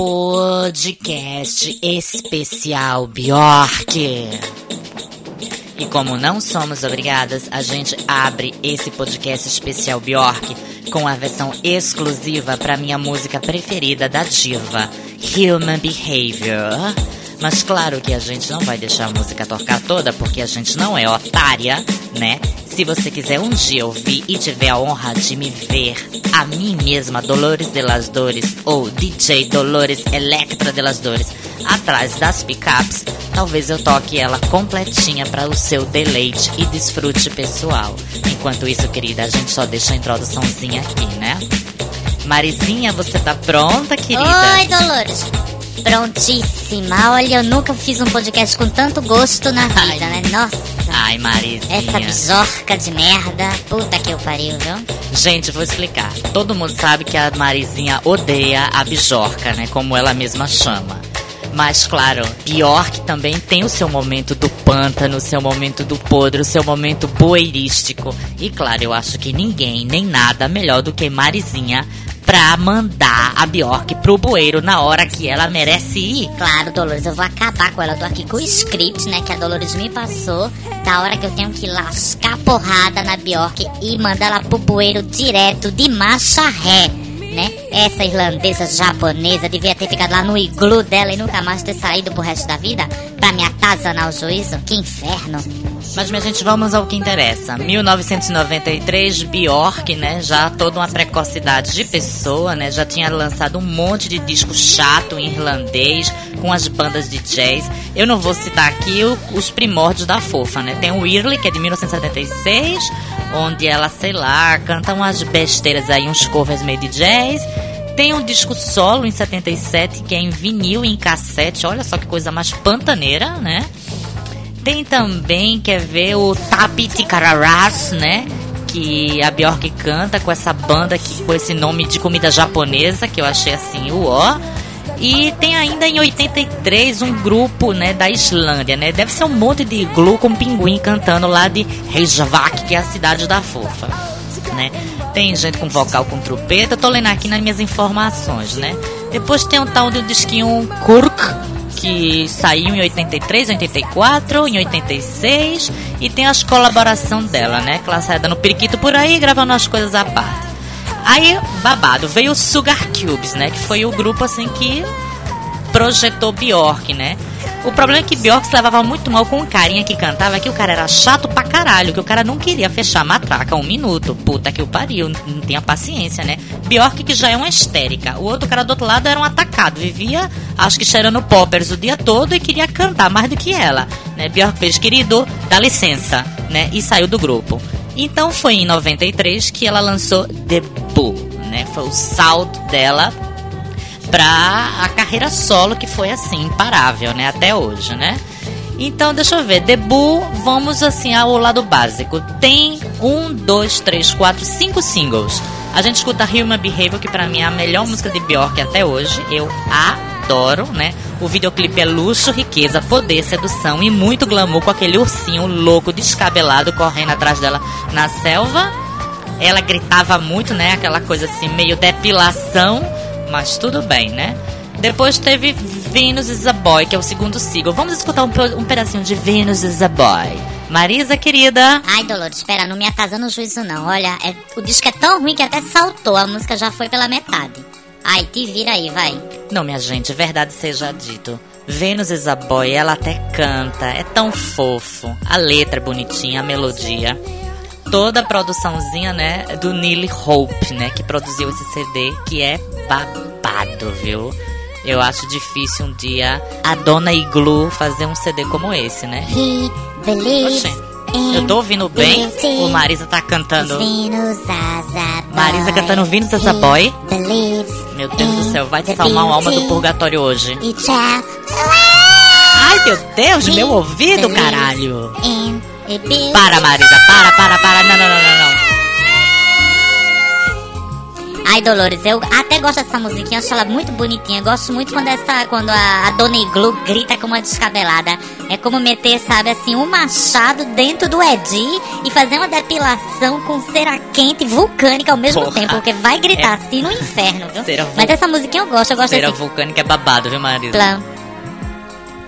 podcast especial Bjork. E como não somos obrigadas, a gente abre esse podcast especial Bjork com a versão exclusiva para minha música preferida da diva, Human Behavior. Mas claro que a gente não vai deixar a música tocar toda, porque a gente não é otária, né? Se você quiser um dia ouvir e tiver a honra de me ver, a mim mesma, Dolores de las Dores, ou DJ Dolores Electra de las Dores, atrás das picapes, talvez eu toque ela completinha para o seu deleite e desfrute pessoal. Enquanto isso, querida, a gente só deixa a introduçãozinha aqui, né? Marizinha, você tá pronta, querida? Oi, Dolores. Prontíssima. Olha, eu nunca fiz um podcast com tanto gosto na vida, né? Nossa. Ai, Marizinha. Essa bisorca de merda. Puta que eu pariu, viu? Gente, vou explicar. Todo mundo sabe que a Marizinha odeia a bijorca, né? Como ela mesma chama. Mas, claro, Bjork também tem o seu momento do pântano, o seu momento do podre, o seu momento boeirístico. E, claro, eu acho que ninguém, nem nada melhor do que Marizinha pra mandar a Bjork pro bueiro na hora que ela merece ir. Claro, Dolores, eu vou acabar com ela. Eu tô aqui com o script, né, que a Dolores me passou, da hora que eu tenho que lascar porrada na Bjork e mandar ela pro bueiro direto de marcha ré. Né? Essa irlandesa japonesa devia ter ficado lá no iglu dela e nunca mais ter saído pro resto da vida pra me atazanar o juízo. Que inferno. Mas, minha gente, vamos ao que interessa. 1993, Bjork, né? Já toda uma precocidade de pessoa, né? Já tinha lançado um monte de disco chato em irlandês, com as bandas de jazz. Eu não vou citar aqui os primórdios da fofa, né? Tem o Whirly, que é de 1976, onde ela, sei lá, canta umas besteiras aí, uns covers meio de jazz. Tem um disco solo em 77, que é em vinil e em cassete. Olha só que coisa mais pantaneira, né? Tem também, quer ver, o Tapiti Kararas, né? Que a Bjork canta com essa banda que, com esse nome de comida japonesa, que eu achei assim, uó. E tem ainda em 83 um grupo, né, da Islândia, né? Deve ser um monte de glu com pinguim cantando lá de Reykjavik, que é a cidade da fofa, né? Tem gente com vocal com trompeta, tô lendo aqui nas minhas informações, né? Depois tem um tal de disquinho Kurk, que saiu em 83, 84, em 86 e tem as colaborações dela, né? Que ela sai dando periquito por aí, gravando as coisas à parte. Aí, babado, veio o Sugar Cubes, né? Que foi o grupo assim que projetou Bjork, né? O problema é que Bjork se levava muito mal com o carinha que cantava, que o cara era chato pra caralho, que o cara não queria fechar a matraca um minuto. Puta que o pariu, não tinha paciência, né? Bjork que já é uma histérica. O outro cara do outro lado era um atacado, vivia, acho que cheirando poppers o dia todo e queria cantar mais do que ela. Né? Bjork fez, querido, dá licença, né? E saiu do grupo. Então foi em 93 que ela lançou Debut, né? Foi o salto dela pra a carreira solo que foi assim, imparável, né? Até hoje, né? Então, deixa eu ver. Debut, vamos assim ao lado básico. Tem um, dois, três, quatro, cinco singles. A gente escuta Human Behavior, que pra mim é a melhor música de Bjork até hoje. Eu adoro, né? O videoclipe é luxo, riqueza, poder, sedução e muito glamour com aquele ursinho louco, descabelado, correndo atrás dela na selva. Ela gritava muito, né? Aquela coisa assim, meio depilação mas tudo bem, né? Depois teve Venus is a Boy, que é o segundo single. Vamos escutar um, um pedacinho de Venus is a Boy. Marisa, querida. Ai, Dolores, espera, não me atazana o juízo não. Olha, é, o disco é tão ruim que até saltou, a música já foi pela metade. Ai, te vira aí, vai. Não, minha gente, verdade seja dito. Venus is a Boy, ela até canta, é tão fofo. A letra é bonitinha, a melodia toda a produçãozinha, né, do Neil Hope, né, que produziu esse CD, que é babado, viu? Eu acho difícil um dia a Dona Iglu fazer um CD como esse, né? Oxê, eu tô ouvindo bem? O Marisa tá cantando. Marisa cantando Venus as a Boy. Meu Deus do céu, vai te salvar uma alma do purgatório hoje. Ai, meu Deus, meu ouvido, caralho. Para, Marisa, para, para, para. Não, não, não, não, não. Ai, Dolores, eu até gosto dessa musiquinha, acho ela muito bonitinha. Gosto muito quando essa quando a, a Dona Iglu grita como uma descabelada. É como meter, sabe, assim, um machado dentro do Edi e fazer uma depilação com cera quente vulcânica ao mesmo Porra. tempo, porque vai gritar É. assim no inferno, viu? Cera Mas essa musiquinha eu gosto, eu gosto Cera desse vulcânica é babado, viu, Marisa? plam.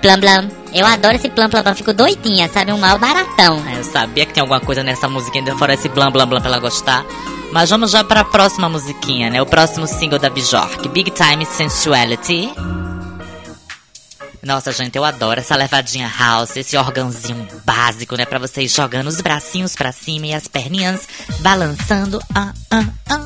Plam plam. Eu adoro esse plam plam plam, fico doidinha, sabe? Um mal baratão. É, Eu sabia que tem alguma coisa nessa musiquinha, ainda fora esse blam blam blam pra ela gostar. Mas vamos já pra próxima musiquinha, né? O próximo single da Bjork, Big Time Sensuality. Nossa, gente, eu adoro essa levadinha house, esse órgãozinho básico, né? Pra vocês jogando os bracinhos pra cima e as perninhas balançando. Ah, ah, ah.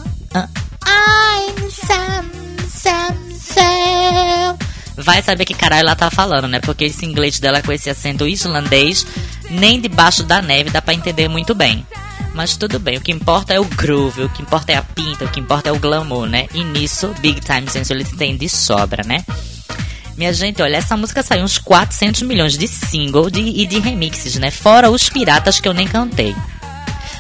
Vai saber que caralho ela tá falando, né? Porque esse inglês dela com esse acento islandês, nem debaixo da neve dá pra entender muito bem. Mas tudo bem, o que importa é o groove, o que importa é a pinta, o que importa é o glamour, né? E nisso, Big Time Sensuality tem de sobra, né? Minha gente, olha, essa música saiu uns 400 milhões de single de- e de remixes, né? Fora os piratas que eu nem cantei.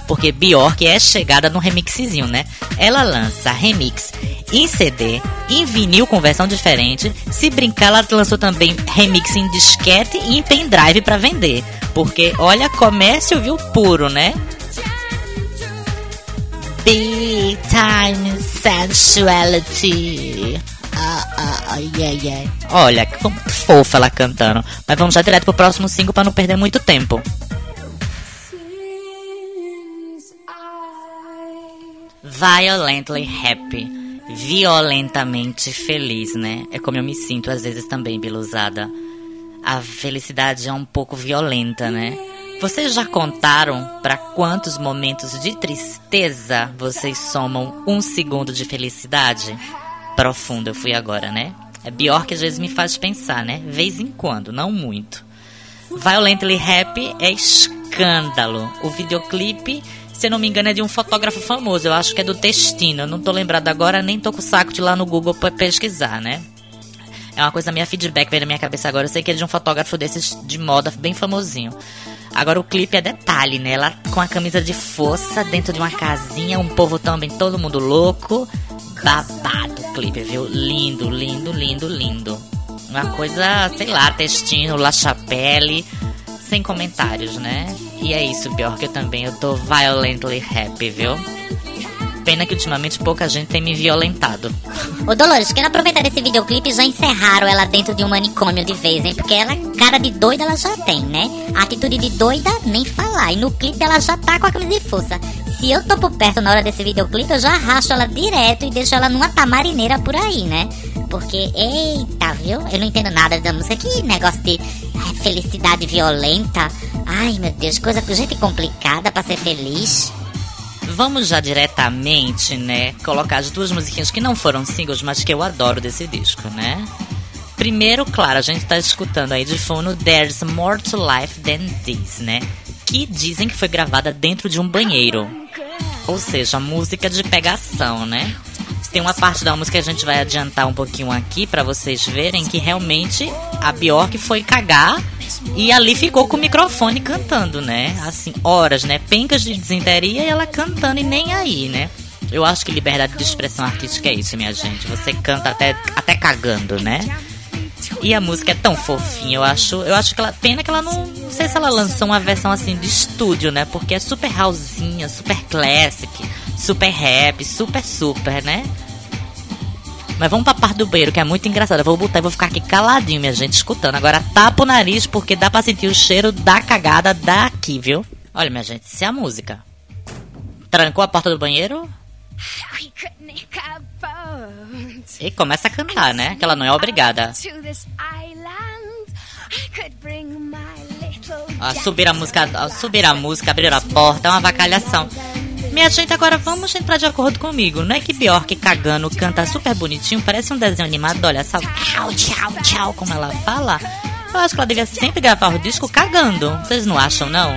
Porque Bjork é chegada no remixzinho, né? Ela lança remix em CD, em vinil com versão diferente. Se brincar, ela lançou também remix em disquete e em pendrive pra vender. Porque, olha, comércio viu puro, né? Big time sensuality. Ah, ah, ah, yeah, yeah. Olha, que fofa ela cantando. Mas vamos já direto pro próximo single pra não perder muito tempo. Violently happy. Violentamente feliz, né? É como eu me sinto às vezes também, Biluzada. A felicidade é um pouco violenta, né? Vocês já contaram para quantos momentos de tristeza vocês somam um segundo de felicidade? Profundo eu fui agora, né? É Bjork às vezes me faz pensar, né? Vez em quando, não muito. Violently Happy é escândalo. O videoclipe, se não me engano, é de um fotógrafo famoso. Eu acho que é do Destino. Eu não tô lembrado agora, nem tô com o saco de ir lá no Google pra pesquisar, né? É uma coisa, minha feedback veio na minha cabeça agora. Eu sei que é de um fotógrafo desses de moda bem famosinho. Agora o clipe é detalhe, né? Ela com a camisa de força dentro de uma casinha, um povo também, todo mundo louco. Babado o clipe, viu? Lindo, lindo, lindo, lindo. Uma coisa, sei lá, textinho, La Chapelle, sem comentários, né? E é isso, Bjork, eu também, eu tô violently happy, viu? Pena que ultimamente pouca gente tem me violentado. Ô Dolores, quero aproveitar esse videoclipe já encerraram ela dentro de um manicômio de vez, hein? Porque ela, cara de doida, ela já tem, né? Atitude de doida, nem falar. E no clipe ela já tá com a camisa de força. Se eu tô por perto na hora desse videoclipe, eu já arrasto ela direto e deixo ela numa tamarineira por aí, né? Porque, eita, viu? Eu não entendo nada da música. Que negócio de eh, felicidade violenta. Ai, meu Deus, coisa gente complicada pra ser feliz. Vamos já diretamente, né, colocar as duas musiquinhas que não foram singles, mas que eu adoro desse disco, né? Primeiro, claro, a gente tá escutando aí de fundo There's More to Life Than This, né? Que dizem que foi gravada dentro de um banheiro. Ou seja, música de pegação, né? Tem uma parte da música que a gente vai adiantar um pouquinho aqui pra vocês verem que realmente a Bjork foi cagar e ali ficou com o microfone cantando, né? Assim, horas, né? Pencas de desinteria e ela cantando e nem aí, né? Eu acho que liberdade de expressão artística é isso, minha gente. Você canta até, até cagando, né? E a música é tão fofinha, eu acho. Eu acho que ela. Pena que ela não. Não sei se ela lançou uma versão assim de estúdio, né? Porque é super housinha, super classic, super rap, super super, né? Mas vamos pra parte do banheiro, que é muito engraçada. Vou botar e vou ficar aqui caladinho, minha gente, escutando. Agora tapa o nariz, porque dá pra sentir o cheiro da cagada daqui, viu? Olha, minha gente, se é a música. Trancou a porta do banheiro e começa a cantar, né? Que ela não é obrigada. A subir a música, subir a música, abrir a porta, é uma vacalhação. Minha gente, agora vamos entrar de acordo comigo. Não é que Bjork cagando canta super bonitinho, parece um desenho animado, olha só. Tchau, tchau, tchau, como ela fala. Eu acho que ela devia sempre gravar o disco cagando. Vocês não acham, não?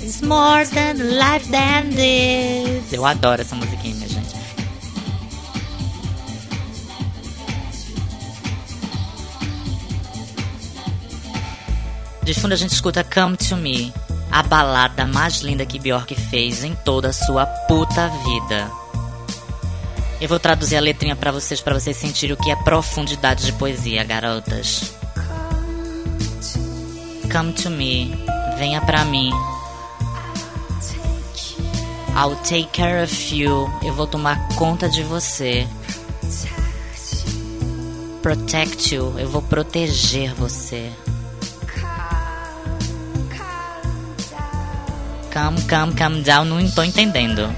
It's more than life than this. Eu adoro essa musiquinha, minha gente. De fundo a gente escuta Come to Me, a balada mais linda que Bjork fez em toda a sua puta vida. Eu vou traduzir a letrinha para vocês, para vocês sentirem o que é profundidade de poesia, garotas. Come to me, venha pra mim. I'll take care of you, eu vou tomar conta de você. Protect you, eu vou proteger você. Come, come, come down, não tô entendendo.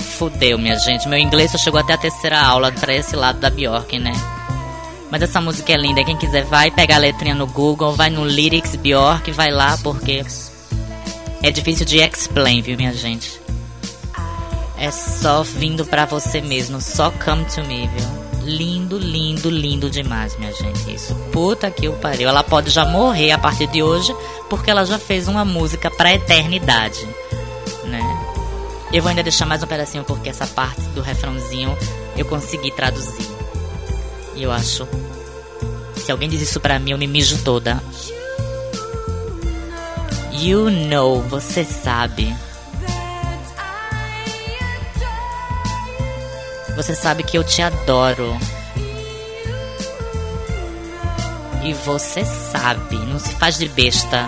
Fudeu, minha gente. Meu inglês só chegou até a terceira aula pra esse lado da Bjork, né? Mas essa música é linda. Quem quiser vai pegar a letrinha no Google, vai no Lyrics Bjork, vai lá porque é difícil de explain, viu, minha gente? É só vindo pra você mesmo, só come to me, viu? Lindo, lindo, lindo demais, minha gente. Isso. Puta que o pariu. Ela pode já morrer a partir de hoje, porque ela já fez uma música pra eternidade, né? Eu vou ainda deixar mais um pedacinho porque essa parte do refrãozinho eu consegui traduzir. E eu acho. Se alguém diz isso pra mim, eu me mijo toda. You know, você sabe. Você sabe que eu te adoro. E você sabe, não se faz de besta.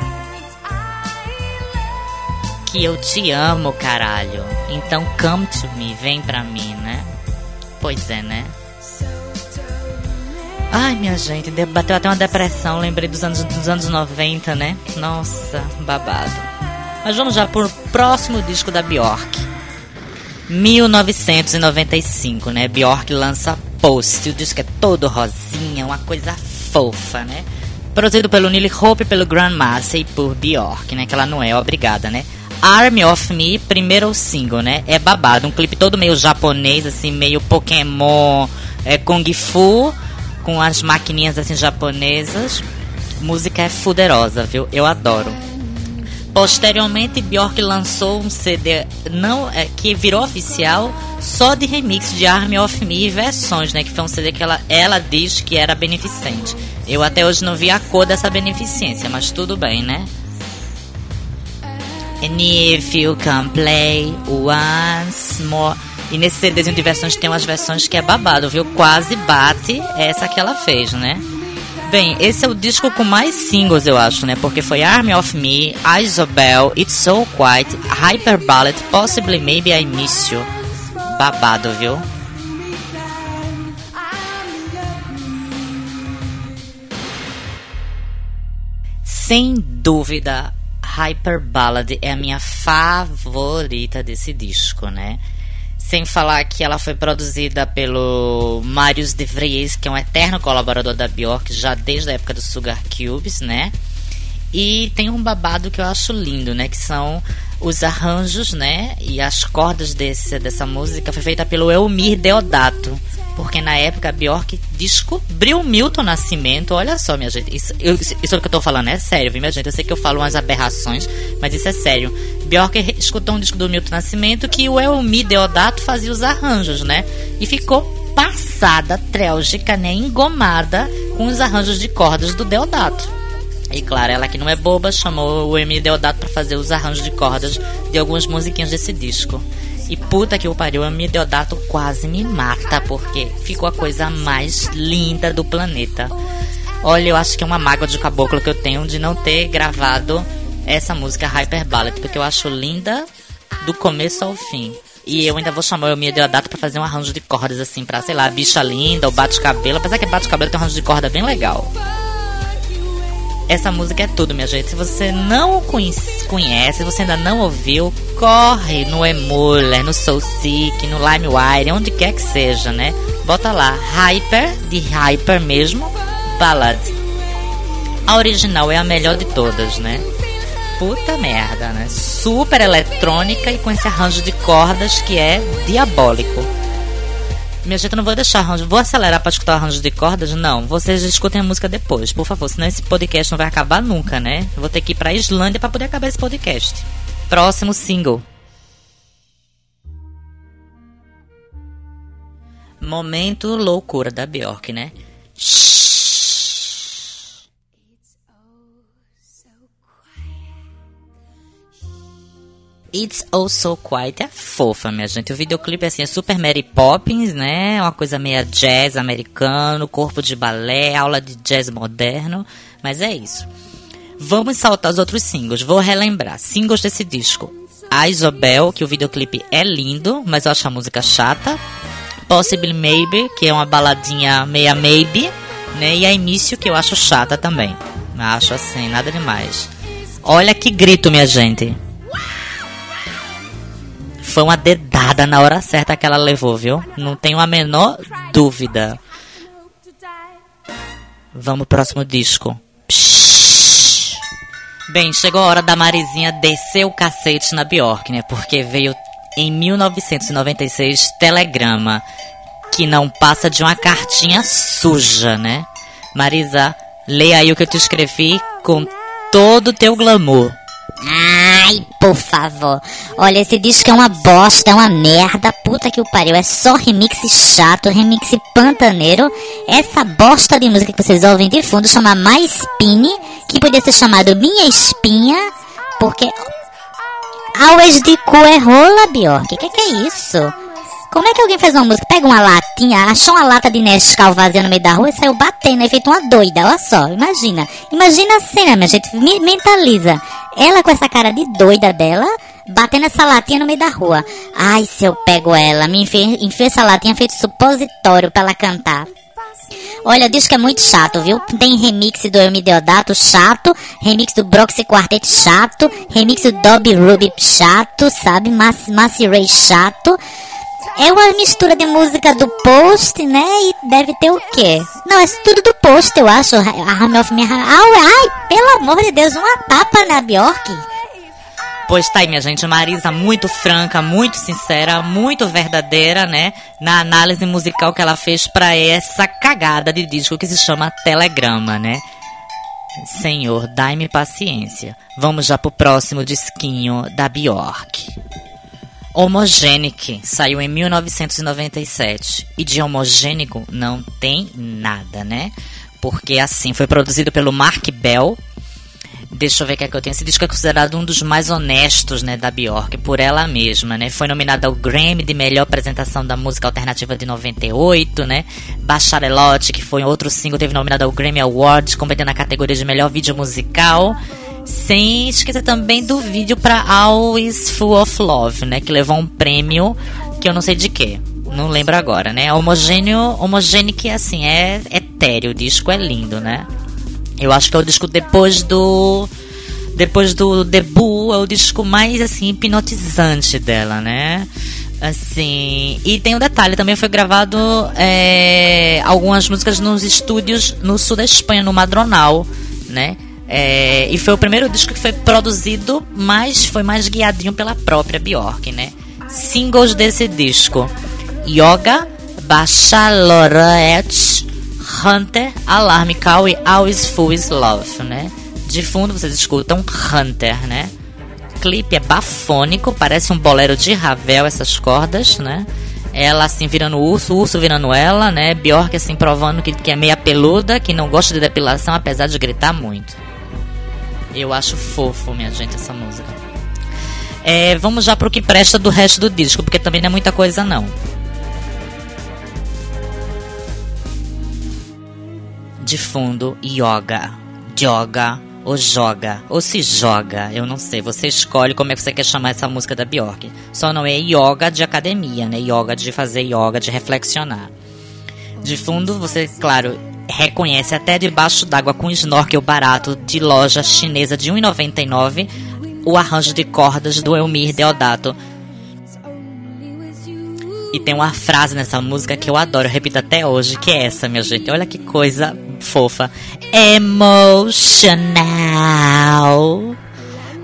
Que eu te amo, caralho. Então come to me, vem pra mim, né? Pois é, né? Ai, minha gente, bateu até uma depressão, lembrei dos anos, dos anos 90, né? Nossa, babado. Mas vamos já pro próximo disco da Bjork. 1995, né? Bjork lança Post. O disco é todo rosinha, uma coisa fofa, né? Produzido pelo Neil Hope, pelo Grandmaster e por Bjork, né? Que ela não é obrigada, né? Army of Me, primeiro single, né? É babado, um clipe todo meio japonês, assim, meio Pokémon, é, Kung Fu, com as maquininhas assim japonesas. Música é fuderosa, viu? Eu adoro. Posteriormente, Bjork lançou um CD não é, que virou oficial só de remix de Army of Me e versões, né? Que foi um CD que ela, ela diz que era beneficente. Eu até hoje não vi a cor dessa beneficência, mas tudo bem, né? And if you can play once more. E nesse CDzinho de versões tem umas versões que é babado, viu? Quase bate essa que ela fez, né? Bem, esse é o disco com mais singles, eu acho, né? Porque foi Army of Me, Isobel, It's So Quiet, Hyper Ballet, Possibly Maybe I Miss You. Babado, viu? Sem dúvida, Hyper Ballad é a minha favorita desse disco, né? Sem falar que ela foi produzida pelo Marius de Vries, que é um eterno colaborador da Bjork, já desde a época do Sugar Cubes, né? E tem um babado que eu acho lindo, né? Que são os arranjos, né? E as cordas desse, dessa música foi feita pelo Elmir Deodato. Porque na época Bjork descobriu Milton Nascimento. Olha só, minha gente. Isso, eu, isso que eu tô falando é sério, viu, minha gente? Eu sei que eu falo umas aberrações, mas isso é sério. Bjork escutou um disco do Milton Nascimento que o Elmi Deodato fazia os arranjos, né? E ficou passada, trélgica, né? Engomada com os arranjos de cordas do Deodato. E claro, ela que não é boba, chamou o Emílio Deodato para fazer os arranjos de cordas de algumas musiquinhas desse disco. E puta que o pariu, a Mi Deodato quase me mata, porque ficou a coisa mais linda do planeta. Olha, eu acho que é uma mágoa de caboclo que eu tenho de não ter gravado essa música Hyper Ballad, porque eu acho linda do começo ao fim. E eu ainda vou chamar o Mia Deodato pra fazer um arranjo de cordas assim, pra, sei lá, bicha linda ou bate-cabelo. Apesar que bate-cabelo tem um arranjo de corda bem legal. Essa música é tudo, minha gente. Se você não conhece, se você ainda não ouviu, corre no Emuler, no Soulseek, no LimeWire, onde quer que seja, né? Bota lá, Hyper, de Hyper mesmo, Ballad. A original é a melhor de todas, né? Puta merda, né? Super eletrônica e com esse arranjo de cordas que é diabólico. Minha gente, eu não vou deixar arranjo. Vou acelerar para escutar arranjo de cordas? Não. Vocês escutem a música depois, por favor. Senão esse podcast não vai acabar nunca, né? Vou ter que ir pra Islândia para poder acabar esse podcast. Próximo single. Momento loucura da Bjork, né? It's Also Quite é fofa, minha gente. O videoclipe assim, é super Mary Poppins, né? Uma coisa meio jazz americano, corpo de balé, aula de jazz moderno. Mas é isso. Vamos saltar os outros singles. Vou relembrar. Singles desse disco. A Isobel, que o videoclipe é lindo, mas eu acho a música chata. Possibly Maybe, que é uma baladinha meia maybe, né? E a Início, que eu acho chata também. Acho assim, nada demais. Olha que grito, minha gente. Foi uma dedada na hora certa que ela levou, viu? Não tenho a menor dúvida. Vamos pro próximo disco. Bem, chegou a hora da Marizinha descer o cacete na Bjork, né? Porque veio em 1996 Telegrama, que não passa de uma cartinha suja, né? Marisa, leia aí o que eu te escrevi com todo o teu glamour. Ai, por favor. Olha, esse disco é uma bosta, é uma merda. Puta que o pariu. É só remix chato, remix pantaneiro. Essa bosta de música que vocês ouvem de fundo chama Mais Spine, que podia ser chamado Minha Espinha, porque. Always de cu é rola, Bjork. Que que é isso? Como é que alguém faz uma música? Pega uma latinha, achou uma lata de Nescau vazia no meio da rua e saiu batendo, e feito uma doida, olha só, imagina. Imagina a cena, minha gente, mentaliza. Ela com essa cara de doida dela, batendo essa latinha no meio da rua. Ai, se eu pego ela, me enfia essa latinha feito supositório pra ela cantar. Olha, diz que é muito chato, viu? Tem remix do Elmi Deodato, chato. Remix do Broxy Quartet, chato. Remix do Dobby Ruby, chato, sabe? Massey Ray, chato. É uma mistura de música do Post, né? E deve ter o quê? Não, é tudo do Post, eu acho. A Army of Me. Ai, pelo amor de Deus, uma tapa na Bjork. Pois tá aí, minha gente. Marisa muito franca, muito sincera, muito verdadeira, né? Na análise musical que ela fez para essa cagada de disco que se chama Telegrama, né? Senhor, dai-me paciência. Vamos já pro próximo disquinho da Bjork. Homogenic saiu em 1997 e de homogênico não tem nada, né? Porque assim foi produzido pelo Mark Bell. Deixa eu ver o que é que eu tenho. Esse disco é considerado um dos mais honestos, né, da Bjork, por ela mesma, né? Foi nominada ao Grammy de melhor apresentação da música alternativa de 98, né? Bacharelote, que foi outro single, teve nominado ao Grammy Awards, competendo na categoria de melhor vídeo musical. Sem esquecer também do vídeo para Always Full of Love, né? Que levou um prêmio que eu não sei de quê. Não lembro agora, né? Homogêneo, homogêneo que assim, é etéreo. O disco é lindo, né? Eu acho que é o disco depois do. Depois do debut, é o disco mais assim, hipnotizante dela, né? Assim, e tem um detalhe, também foi gravado é, algumas músicas nos estúdios no sul da Espanha, no Madronal, né? É, e foi o primeiro disco que foi produzido, mas foi mais guiadinho pela própria Bjork, né? Singles desse disco: Yoga, Bachelorette, Hunter, Alarm Call e Always Full is Love, né? De fundo vocês escutam Hunter, né? O clipe é bafônico, parece um bolero de Ravel essas cordas, né? Ela assim virando urso, o urso virando ela, né? Bjork assim provando que, que é meia peluda, que não gosta de depilação, apesar de gritar muito. Eu acho fofo, minha gente, essa música. É, vamos já pro que presta do resto do disco, porque também não é muita coisa não. De fundo, yoga. Yoga ou joga, ou se joga, eu não sei. Você escolhe como é que você quer chamar essa música da Bjork. Só não é yoga de academia, né? Yoga de fazer yoga, de reflexionar. De fundo, você, claro, reconhece até debaixo d'água com snorkel barato de loja chinesa de 1,99 o arranjo de cordas do Elmir Deodato. E tem uma frase nessa música que eu adoro, eu repito até hoje, que é essa, minha gente. Olha que coisa fofa. Emotional.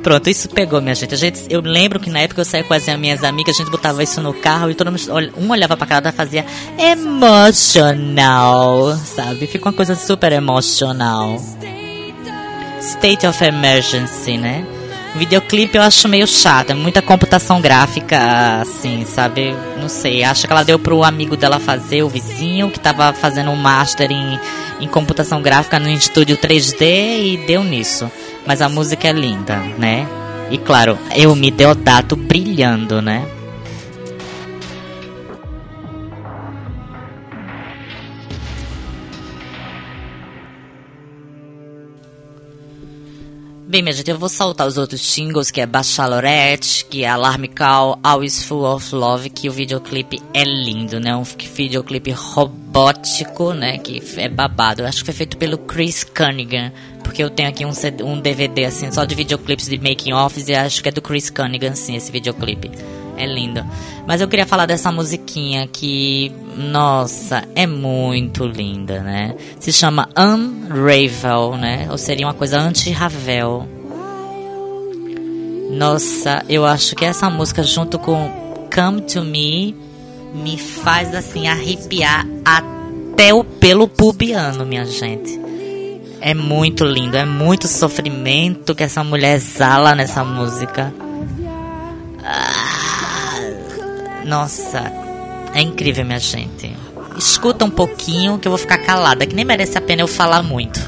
Pronto, isso pegou, minha gente. gente. Eu lembro que na época eu saía com as minhas amigas, a gente botava isso no carro e todo mundo, um olhava pra cara e fazia emotional, sabe? Fica uma coisa super emocional. State of emergency, né? Videoclipe eu acho meio chato, é muita computação gráfica, assim, sabe? Não sei, acho que ela deu pro amigo dela fazer, o vizinho, que tava fazendo um master em, em computação gráfica no estúdio 3D e deu nisso. Mas a música é linda, né? E claro, eu me Deodato brilhando, né? Bem, minha gente, eu vou saltar os outros singles, que é Bachelorette, que é Alarme Call, Always Full of Love, que o videoclipe é lindo, né? Um videoclipe robótico, né? Que é babado. Eu acho que foi feito pelo Chris Cunningham, porque eu tenho aqui um, CD, um DVD, assim, só de videoclipes de making-offs, e acho que é do Chris Cunningham, sim, esse videoclipe. É lindo. Mas eu queria falar dessa musiquinha que, nossa, é muito linda, né? Se chama Unravel, né? Ou seria uma coisa anti-Ravel. Nossa, eu acho que essa música junto com Come to Me me faz assim arrepiar até o pelo pubiano, minha gente. É muito lindo, é muito sofrimento que essa mulher exala nessa música. Ah. Nossa, é incrível, minha gente. Escuta um pouquinho que eu vou ficar calada, que nem merece a pena eu falar muito.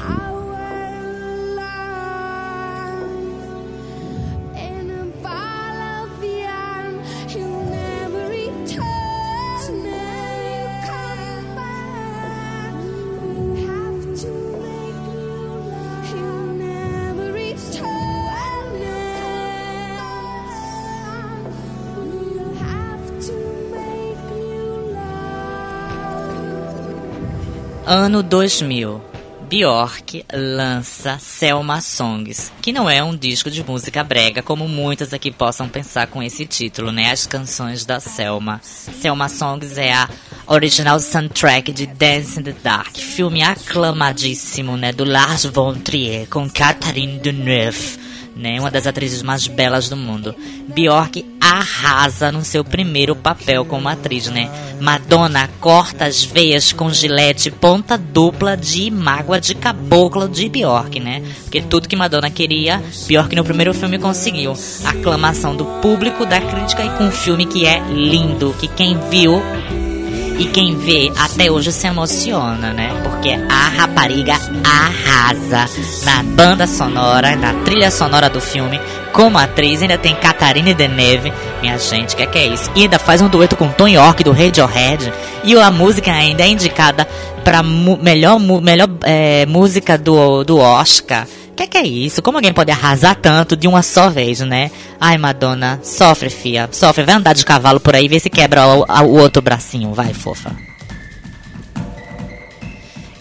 Ano 2000. Bjork lança Selma Songs, que não é um disco de música brega como muitas aqui possam pensar com esse título, né? As canções da Selma. Selma Songs é a original soundtrack de Dance in the Dark, filme aclamadíssimo, né, do Lars von Trier com Catherine Deneuve né, uma das atrizes mais belas do mundo. Bjork arrasa no seu primeiro papel como atriz, né? Madonna corta as veias com gilete ponta dupla de mágoa de caboclo de Bjork, né? Porque tudo que Madonna queria, Bjork no primeiro filme conseguiu. Aclamação do público, da crítica e com um filme que é lindo, que quem viu e quem vê até hoje se emociona, né? Porque a rapariga arrasa na banda sonora, na trilha sonora do filme. Como atriz, ainda tem Catarina Deneuve. Minha gente, que é que é isso? E ainda faz um dueto com Tom York do Radiohead. E a música ainda é indicada para melhor, melhor é, música do, do Oscar. Que que é isso? Como alguém pode arrasar tanto de uma só vez, né? Ai, Madonna, sofre, fia. Sofre, vai andar de cavalo por aí, vê se quebra o, o outro bracinho. Vai, fofa.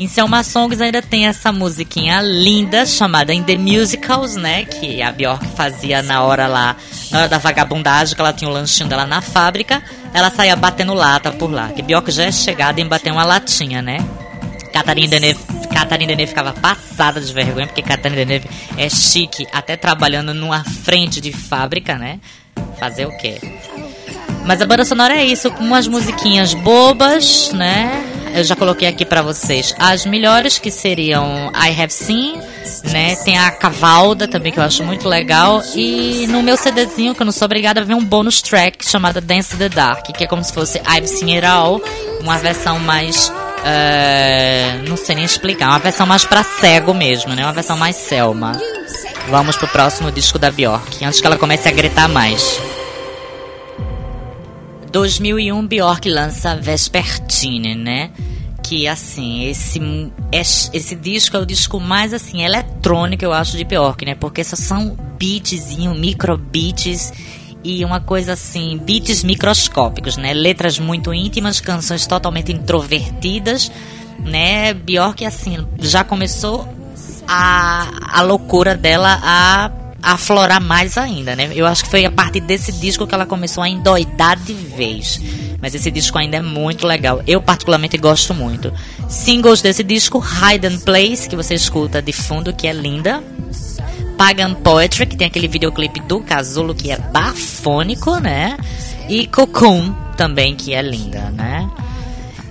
Em Selma Songs ainda tem essa musiquinha linda chamada In The Musicals, né? Que a Bjork fazia na hora lá, na hora da vagabundagem, que ela tinha o lanchinho dela na fábrica. Ela saía batendo lata por lá. Que Bjork já é chegada em bater uma latinha, né? Catarina Deneuve, Catarina Deneuve ficava passada de vergonha, porque Catarina Deneuve é chique, até trabalhando numa frente de fábrica, né? Fazer o quê? Mas a banda sonora é isso, com umas musiquinhas bobas, né? Eu já coloquei aqui para vocês as melhores, que seriam I Have Seen, né? Tem a Cavalda também, que eu acho muito legal. E no meu CDzinho, que eu não sou obrigada a ver um bônus track chamada Dance the Dark, que é como se fosse I've Seen It All, uma versão mais Uh, não sei nem explicar. Uma versão mais pra cego mesmo, né? Uma versão mais Selma. Vamos pro próximo disco da Bjork, antes que ela comece a gritar mais. 2001, Bjork lança Vespertine, né? Que assim, esse, esse disco é o disco mais assim eletrônico eu acho de Bjork, né? Porque só são beatzinho, micro beats e uma coisa assim, beats microscópicos, né? Letras muito íntimas, canções totalmente introvertidas, né? Bjork assim já começou a, a loucura dela a, aflorar mais ainda, né? Eu acho que foi a partir desse disco que ela começou a endoidar de vez. Mas esse disco ainda é muito legal. Eu particularmente gosto muito. Singles desse disco, Hidden Place, que você escuta de fundo, que é linda. Pagan Poetry, que tem aquele videoclipe do Casulo que é bafônico, né? E Cocoon também, que é linda, né?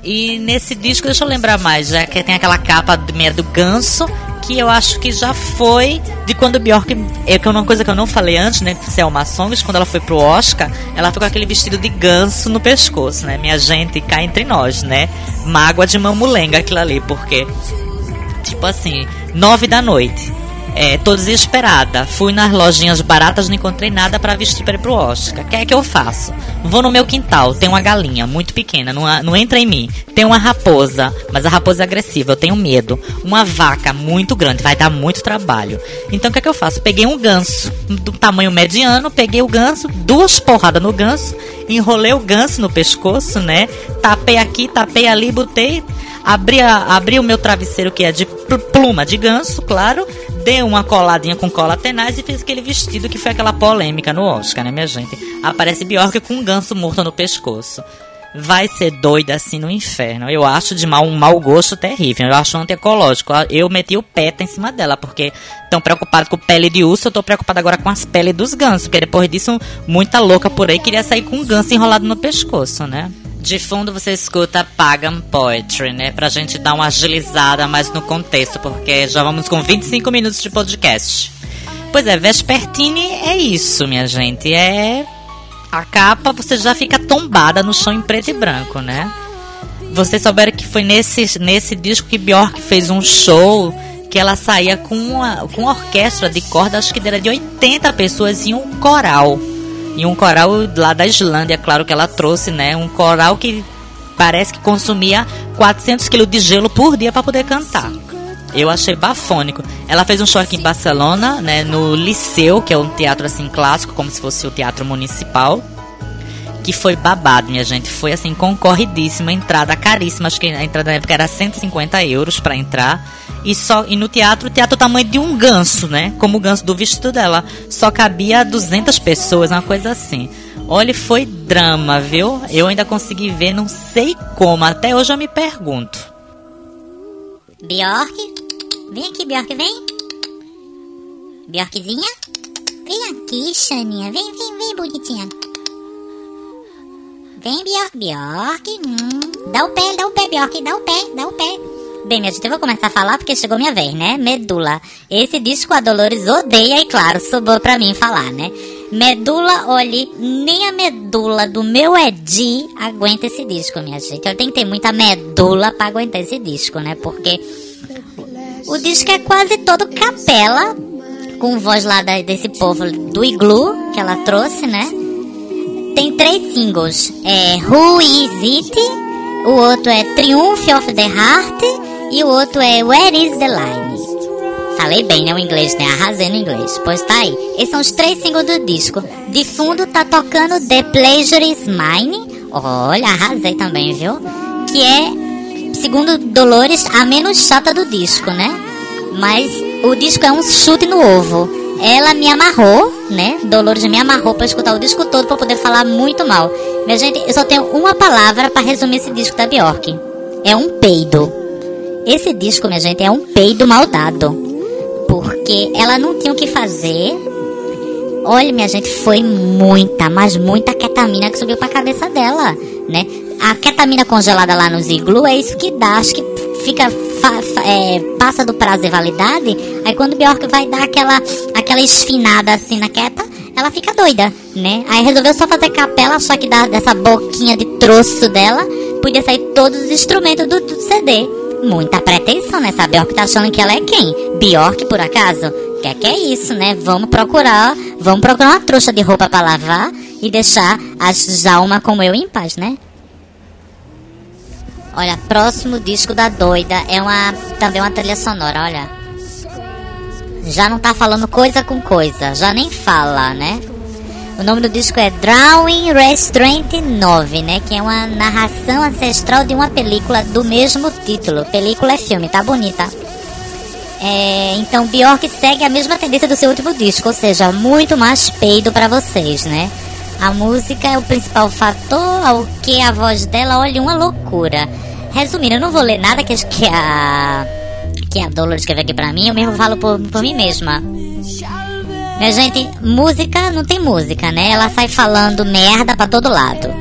E nesse disco, deixa eu lembrar mais, já que tem aquela capa do do ganso, que eu acho que já foi de quando Bjork. É é uma coisa que eu não falei antes, né? Selma Songs, quando ela foi pro Oscar, ela foi com aquele vestido de ganso no pescoço, né? Minha gente, cá entre nós, né? Mágoa de mamulenga aquilo ali, porque. Tipo assim, nove da noite É, tô desesperada. Fui nas lojinhas baratas, não encontrei nada para vestir para ir pro Oscar. O que é que eu faço? Vou no meu quintal, tem uma galinha muito pequena, não, não entra em mim. Tem uma raposa, mas a raposa é agressiva, eu tenho medo. Uma vaca muito grande, vai dar muito trabalho. Então o que é que eu faço? Peguei um ganso do tamanho mediano, peguei o ganso, duas porradas no ganso, enrolei o ganso no pescoço, né? Tapei aqui, tapei ali, botei abri, a, abri o meu travesseiro que é de pluma de ganso, claro, dei uma coladinha com cola tenaz e fiz aquele vestido que foi aquela polêmica no Oscar, né, minha gente? Aparece Bjork com um ganso morto no pescoço. Vai ser doida assim no inferno. Eu acho de mal, um mau gosto terrível. Eu acho antiecológico. Eu meti o peta em cima dela, porque tão preocupado com pele de urso, eu tô preocupado agora com as peles dos gansos. Porque depois disso, muita louca por aí queria sair com um ganso enrolado no pescoço, né? De fundo você escuta Pagan Poetry, né? Pra gente dar uma agilizada mais no contexto, porque já vamos com 25 minutos de podcast. Pois é, Vespertine é isso, minha gente. É. A capa você já fica tombada no chão em preto e branco, né? Vocês souberam que foi nesse, nesse disco que Bjork fez um show que ela saía com uma, com uma orquestra de corda, acho que era de 80 pessoas e um coral. E um coral lá da Islândia, claro que ela trouxe, né? Um coral que parece que consumia 400 quilos de gelo por dia para poder cantar. Eu achei bafônico. Ela fez um show aqui em Barcelona, né, no Liceu, que é um teatro assim clássico, como se fosse o teatro municipal, que foi babado, minha gente. Foi assim concorridíssima, entrada caríssima, acho que a entrada na época era 150 euros para entrar. E só e no teatro, o teatro é tamanho de um ganso, né? Como o ganso do vestido dela. Só cabia 200 pessoas, uma coisa assim. Olha, foi drama, viu? Eu ainda consegui ver, não sei como. Até hoje eu me pergunto. Bjork? Vem aqui, Bjork, vem. Bjorkzinha? Vem aqui, Xaninha. Vem, vem, vem, bonitinha. Vem, Bjork, Bjork. Hum. Dá o pé, dá o pé, Bjork. Dá o pé, dá o pé. Bem, minha gente, eu vou começar a falar porque chegou minha vez, né? Medula. Esse disco a Dolores odeia e, claro, sobrou pra mim falar, né? Medula, olhe, nem a medula do meu Edi aguenta esse disco, minha gente. Eu tenho que ter muita medula pra aguentar esse disco, né? Porque o disco é quase todo capela, com voz lá desse povo do Iglu, que ela trouxe, né? Tem três singles. É Who Is It? O outro é Triumph of the Heart e o outro é Where is the Line? Falei bem, né? O inglês, né? Arrasei no inglês. Pois tá aí. Esses são os três singles do disco. De fundo tá tocando The Pleasure is Mine. Olha, arrasei também, viu? Que é, segundo Dolores, a menos chata do disco, né? Mas o disco é um chute no ovo. Ela me amarrou, né? Dolores me amarrou para escutar o disco todo para poder falar muito mal. Minha gente, eu só tenho uma palavra para resumir esse disco da Bjork. É um peido. Esse disco, minha gente, é um peido maldado. Porque ela não tinha o que fazer. Olha, minha gente, foi muita, mas muita ketamina que subiu pra cabeça dela, né? A ketamina congelada lá no Ziglu é isso que dá, acho que fica é, passa do prazo de validade, aí quando o Bjork vai dar aquela aquela esfinada assim na queta, ela fica doida, né? Aí resolveu só fazer capela, só que da, dessa boquinha de troço dela, podia sair todos os instrumentos do, do CD. Muita pretensão, né? Essa Bjork tá achando que ela é quem? Bjork, por acaso? Que que é isso, né? Vamos procurar, vamos procurar uma trouxa de roupa para lavar e deixar as almas como eu em paz, né? Olha, próximo disco da doida é uma também uma trilha sonora, olha. Já não tá falando coisa com coisa, já nem fala, né? O nome do disco é Drawing Restraint 9, né? Que é uma narração ancestral de uma película do mesmo título. Película é filme, tá bonita. É, então Bjork segue a mesma tendência do seu último disco, ou seja, muito mais peido para vocês, né? A música é o principal fator, ao que a voz dela, olha, uma loucura. Resumindo, eu não vou ler nada que, que a que a Dolores escreveu aqui pra mim, eu mesmo falo por, por mim mesma. Minha gente, música não tem música, né? Ela sai falando merda pra todo lado.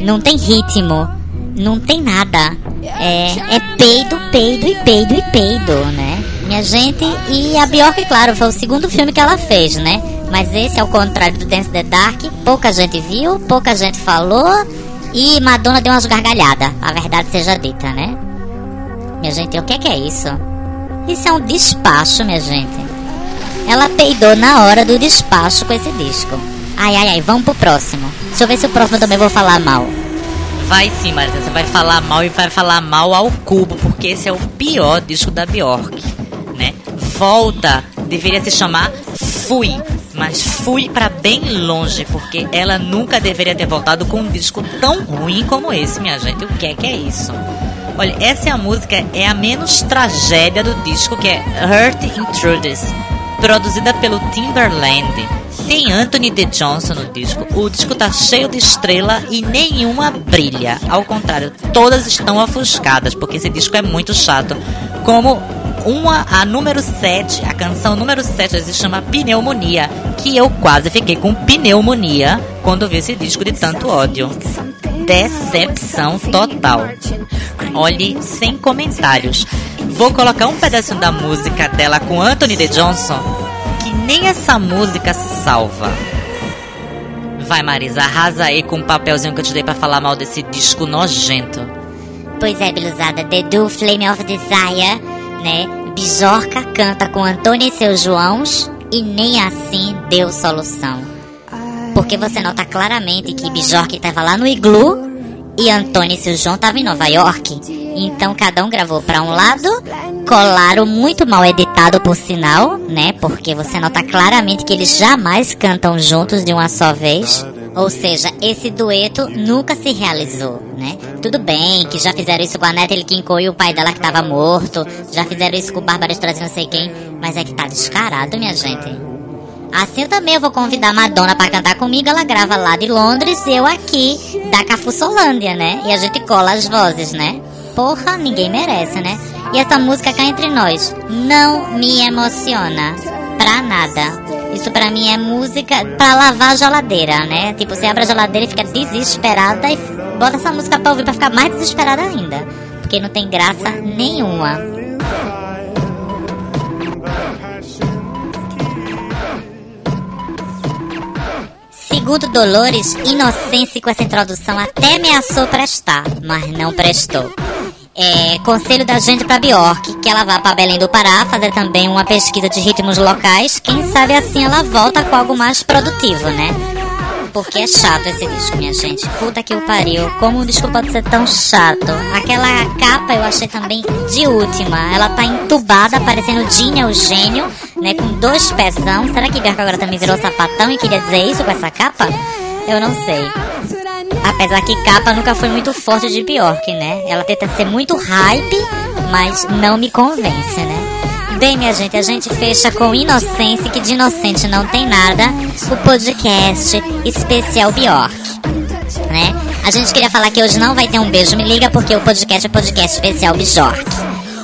Não tem ritmo, não tem nada. É, é peido, peido e peido e peido, né? Minha gente, e a Bjork, claro, foi o segundo filme que ela fez, né? Mas esse, ao contrário do Dance the Dark, pouca gente viu, pouca gente falou e Madonna deu umas gargalhadas, a verdade seja dita, né? Minha gente, o que é, que é isso? Isso é um despacho, minha gente. ela peidou na hora do despacho com esse disco. Ai, ai, ai, vamos pro próximo. Deixa eu ver se o próximo também vou falar mal. Vai sim, Marisa, você vai falar mal e vai falar mal ao cubo, porque esse é o pior disco da Bjork, né? Volta deveria se chamar Fui, mas fui para bem longe, porque ela nunca deveria ter voltado com um disco tão ruim como esse, minha gente. O que é que é isso? Olha, essa é a música, é a menos tragédia do disco, que é Hurt Intruders, produzida pelo Timberland. Tem Anthony D. Johnson no disco. O disco tá cheio de estrela e nenhuma brilha. Ao contrário, todas estão ofuscadas, porque esse disco é muito chato. Como uma, a número 7, a canção número 7 se chama Pneumonia, que eu quase fiquei com pneumonia quando vi esse disco de tanto ódio. Decepção total. Olhe, sem comentários. Vou colocar um pedacinho da música dela com Anthony D. Johnson, que nem essa música se salva. Vai, Marisa, arrasa aí com o papelzinho que eu te dei pra falar mal desse disco nojento. Pois é, Biluzada, The Do Flame of Desire, né? Bijorca canta com Antônio e seus Joãos e nem assim deu solução. Porque você nota claramente que Bijorca estava lá no iglu e Antônio e seu João estavam em Nova York. Então cada um gravou para um lado, colaram muito mal editado por sinal, né? Porque você nota claramente que eles jamais cantam juntos de uma só vez. Ou seja, esse dueto nunca se realizou, né? Tudo bem que já fizeram isso com a Natalie King Cole e o pai dela que tava morto, já fizeram isso com o Bárbara Streisand não sei quem, mas é que tá descarado, minha gente. Assim eu também vou convidar a Madonna para cantar comigo, ela grava lá de Londres e eu aqui da Cafuçolândia, né? E a gente cola as vozes, né? Porra, ninguém merece, né? E essa música cá entre nós não me emociona pra nada. Isso pra mim é música pra lavar a geladeira, né? Tipo, você abre a geladeira e fica desesperada e bota essa música pra ouvir pra ficar mais desesperada ainda. Porque não tem graça nenhuma. Segundo Dolores, Inocência com essa introdução até ameaçou prestar, mas não prestou. É, conselho da gente pra Bjork, que ela vá pra Belém do Pará fazer também uma pesquisa de ritmos locais. Quem sabe assim ela volta com algo mais produtivo, né? Porque é chato esse disco, minha gente. Puta que o pariu. Como um disco pode ser tão chato? Aquela capa eu achei também de última. Ela tá entubada, parecendo Dinha, o gênio, né? Com dois pezão. Será que Bjork agora também virou sapatão e queria dizer isso com essa capa? Eu não sei. Apesar que capa nunca foi muito forte de Bjork, né? Ela tenta ser muito hype, mas não me convence, né? Bem, minha gente, a gente fecha com Inocência, que de inocente não tem nada, o podcast especial Bjork, né? A gente queria falar que hoje não vai ter um beijo, me liga, porque o podcast é podcast especial Bjork,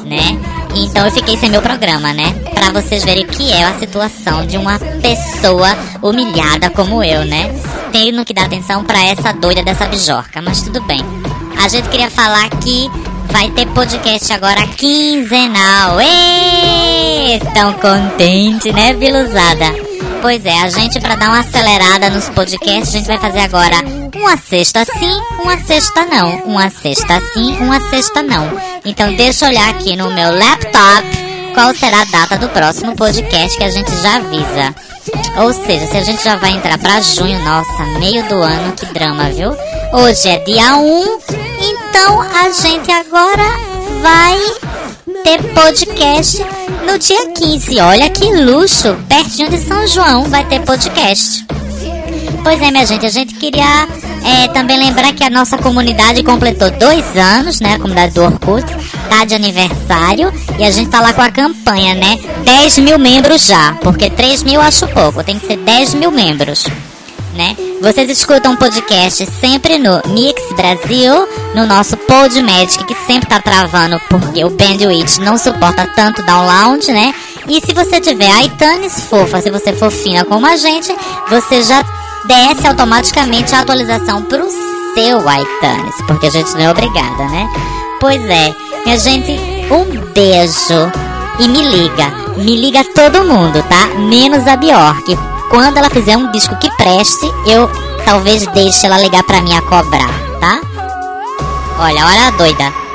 né? Então eu fiquei sem meu programa, né? Pra vocês verem o que é a situação de uma pessoa humilhada como eu, né? Tendo que dar atenção pra essa doida dessa bijorca, mas tudo bem. A gente queria falar que vai ter podcast agora quinzenal. Êêê! Estão contentes, né, Viluzada? Pois é, a gente para dar uma acelerada nos podcasts, a gente vai fazer agora uma sexta sim, uma sexta não, uma sexta sim, uma sexta não. Então deixa eu olhar aqui no meu laptop qual será a data do próximo podcast que a gente já avisa. Ou seja, se a gente já vai entrar para junho, nossa, meio do ano, que drama, viu? Hoje é dia 1, então a gente agora vai ter podcast no dia 15. Olha que luxo! Pertinho de São João vai ter podcast. Pois é, minha gente, a gente queria é, também lembrar que a nossa comunidade completou dois anos, né? A comunidade do Orkut tá de aniversário e a gente tá lá com a campanha, né? 10 mil membros já, porque 3 mil acho pouco, tem que ser 10 mil membros né? Vocês escutam o podcast sempre no Mix Brasil, no nosso Podmagic, que sempre tá travando porque o Bandwidth não suporta tanto download, né? E se você tiver iTunes fofa, se você for fina como a gente, você já desce automaticamente a atualização pro seu iTunes, porque a gente não é obrigada, né? Pois é, minha gente, um beijo e me liga, me liga todo mundo, tá? Menos a Bjork, quando ela fizer um disco que preste, eu talvez deixe ela ligar pra mim a cobrar, tá? Olha, olha a doida.